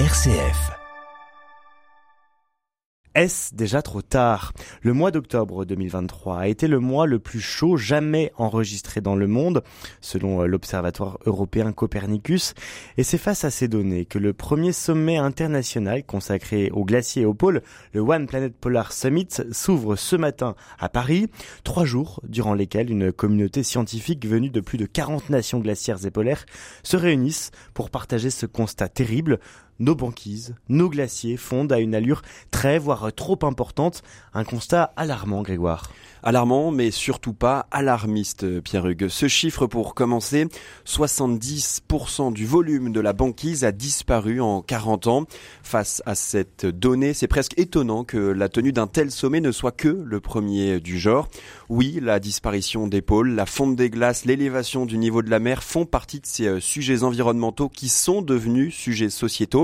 RCF. Est-ce déjà trop tard? Le mois d'octobre 2023 a été le mois le plus chaud jamais enregistré dans le monde, selon euh, l'Observatoire européen Copernicus, et c'est face à ces données que le premier sommet international consacré aux glaciers et aux pôles, le One Planet Polar Summit, s'ouvre ce matin à Paris, trois jours durant lesquels une communauté scientifique venue de plus de 40 nations glaciaires et polaires se réunissent pour partager ce constat terrible nos banquises, nos glaciers fondent à une allure très, voire trop importante. Un constat alarmant, Grégoire. Alarmant, mais surtout pas alarmiste, Pierre Hugues. Ce chiffre, pour commencer, 70% du volume de la banquise a disparu en 40 ans. Face à cette donnée, c'est presque étonnant que la tenue d'un tel sommet ne soit que le premier du genre. Oui, la disparition des pôles, la fonte des glaces, l'élévation du niveau de la mer font partie de ces euh, sujets environnementaux qui sont devenus sujets sociétaux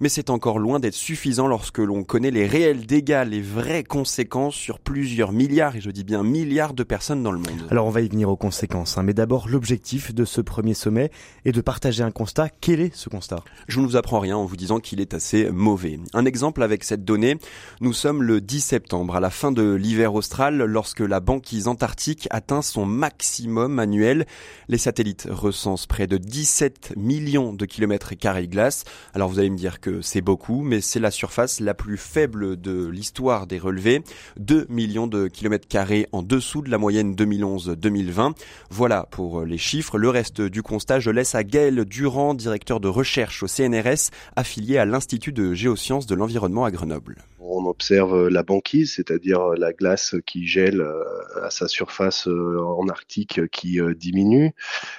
mais c'est encore loin d'être suffisant lorsque l'on connaît les réels dégâts, les vraies conséquences sur plusieurs milliards, et je dis bien milliards de personnes dans le monde. Alors on va y venir aux conséquences, hein, mais d'abord l'objectif de ce premier sommet est de partager un constat. Quel est ce constat? Je ne vous apprends rien en vous disant qu'il est assez mauvais. Un exemple avec cette donnée, nous sommes le 10 septembre, à la fin de l'hiver austral, lorsque la banquise antarctique atteint son maximum annuel. Les satellites recensent près de 17 millions de kilomètres carrés glace. Alors vous allez me dire que c'est beaucoup, mais c'est la surface la plus faible de l'histoire des relevés, 2 millions de kilomètres carrés en dessous de la moyenne 2011-2020. Voilà pour les chiffres. Le reste du constat, je laisse à Gaël Durand, directeur de recherche au CNRS, affilié à l'Institut de géosciences de l'environnement à Grenoble on observe la banquise, c'est-à-dire la glace qui gèle euh, à sa surface euh, en Arctique qui euh, diminue.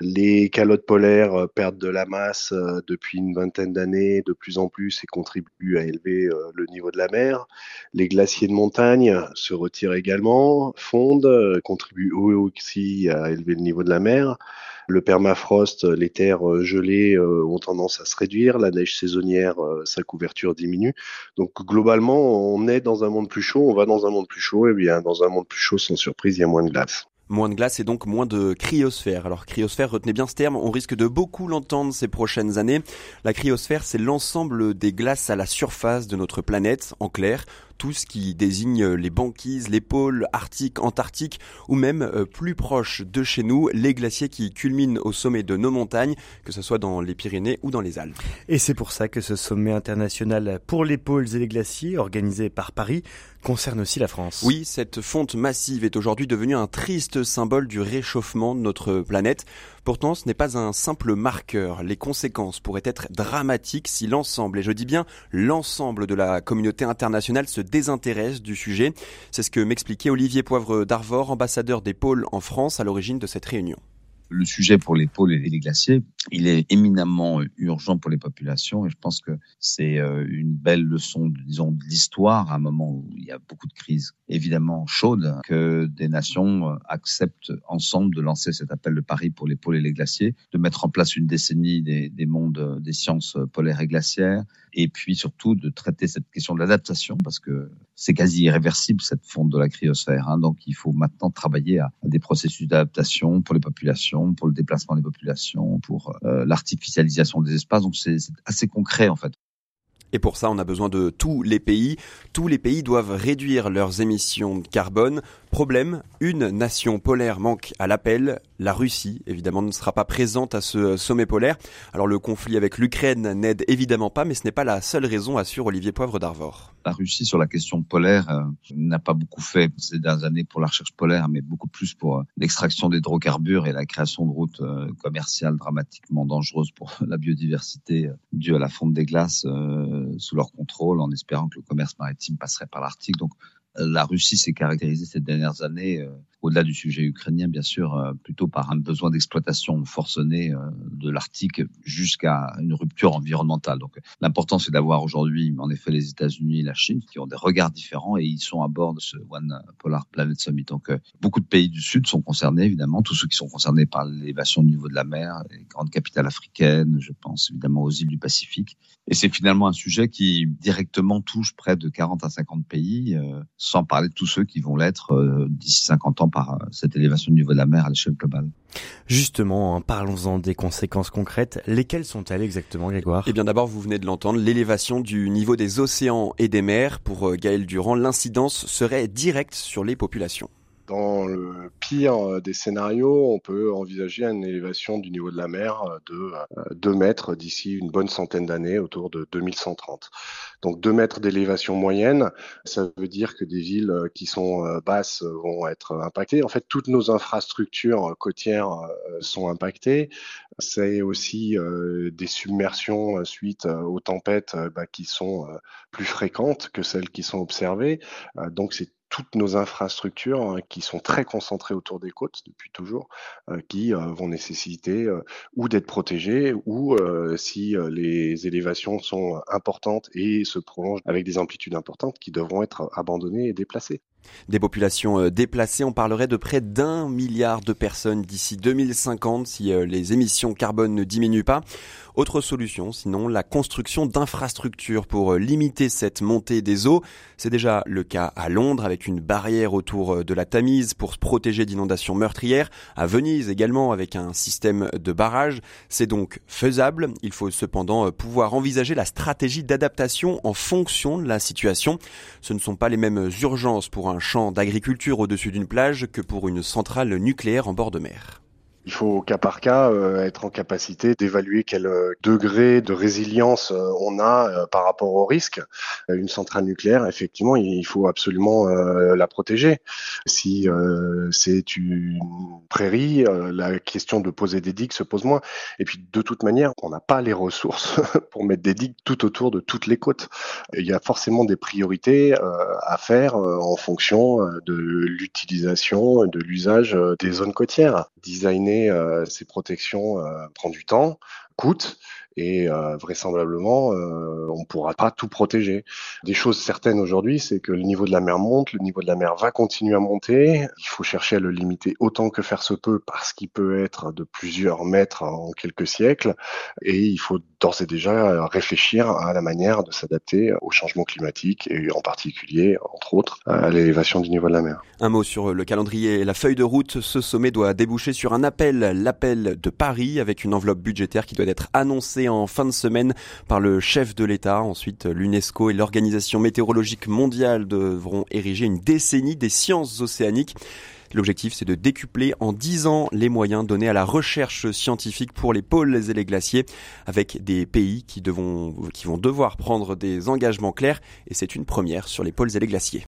Les calottes polaires perdent de la masse depuis une vingtaine d'années de plus en plus et contribuent à élever le niveau de la mer. Les glaciers de montagne se retirent également, fondent, contribuent aussi à élever le niveau de la mer. Le permafrost, les terres euh, gelées euh, ont tendance à se réduire, la neige saisonnière, euh, sa couverture diminue. Donc globalement, on est dans un monde plus chaud, on va dans un monde plus chaud, et bien dans un monde plus chaud, sans surprise, il y a moins de glace. Moins de glace et donc moins de cryosphère. Alors cryosphère, retenez bien ce terme, on risque de beaucoup l'entendre ces prochaines années. La cryosphère, c'est l'ensemble des glaces à la surface de notre planète, en clair, tout ce qui désigne les banquises, les pôles arctiques, antarctiques ou même euh, plus proche de chez nous, les glaciers qui culminent au sommet de nos montagnes, que ce soit dans les Pyrénées ou dans les Alpes. Et c'est pour ça que ce sommet international pour les pôles et les glaciers, organisé par Paris, concerne aussi la France. Oui, cette fonte massive est aujourd'hui devenue un triste symbole du réchauffement de notre planète. Pourtant, ce n'est pas un simple marqueur. Les conséquences pourraient être dramatiques si l'ensemble, et je dis bien l'ensemble de la communauté internationale se désintéresse du sujet. C'est ce que m'expliquait Olivier Poivre d'Arvor, ambassadeur des pôles en France à l'origine de cette réunion le sujet pour les pôles et les glaciers, il est éminemment urgent pour les populations et je pense que c'est euh, une belle leçon, disons, de l'histoire à un moment où il y a beaucoup de crises évidemment chaudes que des nations euh, acceptent ensemble de lancer cet appel de Paris pour les pôles et les glaciers, de mettre en place une décennie des, des mondes euh, des sciences polaires et glaciaires et puis surtout de traiter cette question de l'adaptation parce que c'est quasi irréversible cette fonte de la cryosphère. Hein, donc il faut maintenant travailler à des processus d'adaptation pour les populations pour le déplacement des populations, pour euh, l'artificialisation des espaces. Donc c'est assez concret en fait. Et pour ça, on a besoin de tous les pays. Tous les pays doivent réduire leurs émissions de carbone. Problème, une nation polaire manque à l'appel. La Russie, évidemment, ne sera pas présente à ce sommet polaire. Alors le conflit avec l'Ukraine n'aide évidemment pas, mais ce n'est pas la seule raison, assure Olivier Poivre d'Arvor. La Russie, sur la question polaire, euh, n'a pas beaucoup fait ces dernières années pour la recherche polaire, mais beaucoup plus pour euh, l'extraction d'hydrocarbures et la création de routes euh, commerciales dramatiquement dangereuses pour la biodiversité due à la fonte des glaces sous leur contrôle, en espérant que le commerce maritime passerait par l'Arctique. La Russie s'est caractérisée ces dernières années, euh, au-delà du sujet ukrainien, bien sûr, euh, plutôt par un besoin d'exploitation forcenée euh, de l'Arctique jusqu'à une rupture environnementale. Donc, l'important, c'est d'avoir aujourd'hui, en effet, les États-Unis et la Chine qui ont des regards différents et ils sont à bord de ce One Polar Planet Summit. Donc, beaucoup de pays du Sud sont concernés, évidemment, tous ceux qui sont concernés par l'élévation du niveau de la mer, les grandes capitales africaines, je pense évidemment aux îles du Pacifique. Et c'est finalement un sujet qui directement touche près de 40 à 50 pays sans parler de tous ceux qui vont l'être euh, d'ici 50 ans par euh, cette élévation du niveau de la mer à l'échelle globale. Justement, hein, parlons-en des conséquences concrètes. Lesquelles sont-elles exactement, Grégoire? Eh bien d'abord, vous venez de l'entendre, l'élévation du niveau des océans et des mers. Pour Gaël Durand, l'incidence serait directe sur les populations. Dans le pire euh, des scénarios, on peut envisager une élévation du niveau de la mer euh, de 2 euh, mètres d'ici une bonne centaine d'années, autour de 2130. Donc 2 mètres d'élévation moyenne, ça veut dire que des villes qui sont basses vont être impactées. En fait, toutes nos infrastructures côtières sont impactées. C'est aussi des submersions suite aux tempêtes bah, qui sont plus fréquentes que celles qui sont observées. Donc c'est toutes nos infrastructures hein, qui sont très concentrées autour des côtes depuis toujours, euh, qui euh, vont nécessiter euh, ou d'être protégées ou si les élévations sont importantes et se prolongent avec des amplitudes importantes, qui devront être abandonnées et déplacées. Des populations déplacées, on parlerait de près d'un milliard de personnes d'ici 2050 si les émissions carbone ne diminuent pas. Autre solution, sinon, la construction d'infrastructures pour euh, limiter cette montée des eaux. C'est déjà le cas à Londres avec une barrière autour euh, de la Tamise pour se protéger d'inondations meurtrières. À Venise également avec un système de barrage. C'est donc faisable. Il faut cependant euh, pouvoir envisager la stratégie d'adaptation en fonction de la situation. Ce ne sont pas les mêmes urgences pour un champ d'agriculture au-dessus d'une plage que pour une centrale nucléaire en bord de mer. Il faut au cas par cas euh, être en capacité d'évaluer quel euh, degré de résilience euh, on a par rapport au risque. Une centrale nucléaire, effectivement, il faut absolument la protéger. Si c'est une prairie, la question de poser des digues se pose moins. Et puis de toute manière, on n'a pas les ressources pour mettre des digues tout autour de toutes les côtes. Il y a forcément des priorités à faire en fonction de l'utilisation, de l'usage des zones côtières. Designer euh, ces protections euh, prend du temps, coûte et euh, vraisemblablement euh, on pourra pas tout protéger. Des choses certaines aujourd'hui, c'est que le niveau de la mer monte, le niveau de la mer va continuer à monter. Il faut chercher à le limiter autant que faire se peut parce qu'il peut être de plusieurs mètres en quelques siècles et il faut d'ores et déjà réfléchir à la manière de s'adapter au changement climatique et en particulier, entre autres, à l'élévation du niveau de la mer. Un mot sur le calendrier et la feuille de route. Ce sommet doit déboucher sur un appel, l'appel de Paris avec une enveloppe budgétaire qui doit être annoncée en fin de semaine par le chef de l'État. Ensuite, l'UNESCO et l'Organisation météorologique mondiale devront ériger une décennie des sciences océaniques. L'objectif, c'est de décupler en 10 ans les moyens donnés à la recherche scientifique pour les pôles et les glaciers, avec des pays qui, qui vont devoir prendre des engagements clairs, et c'est une première sur les pôles et les glaciers.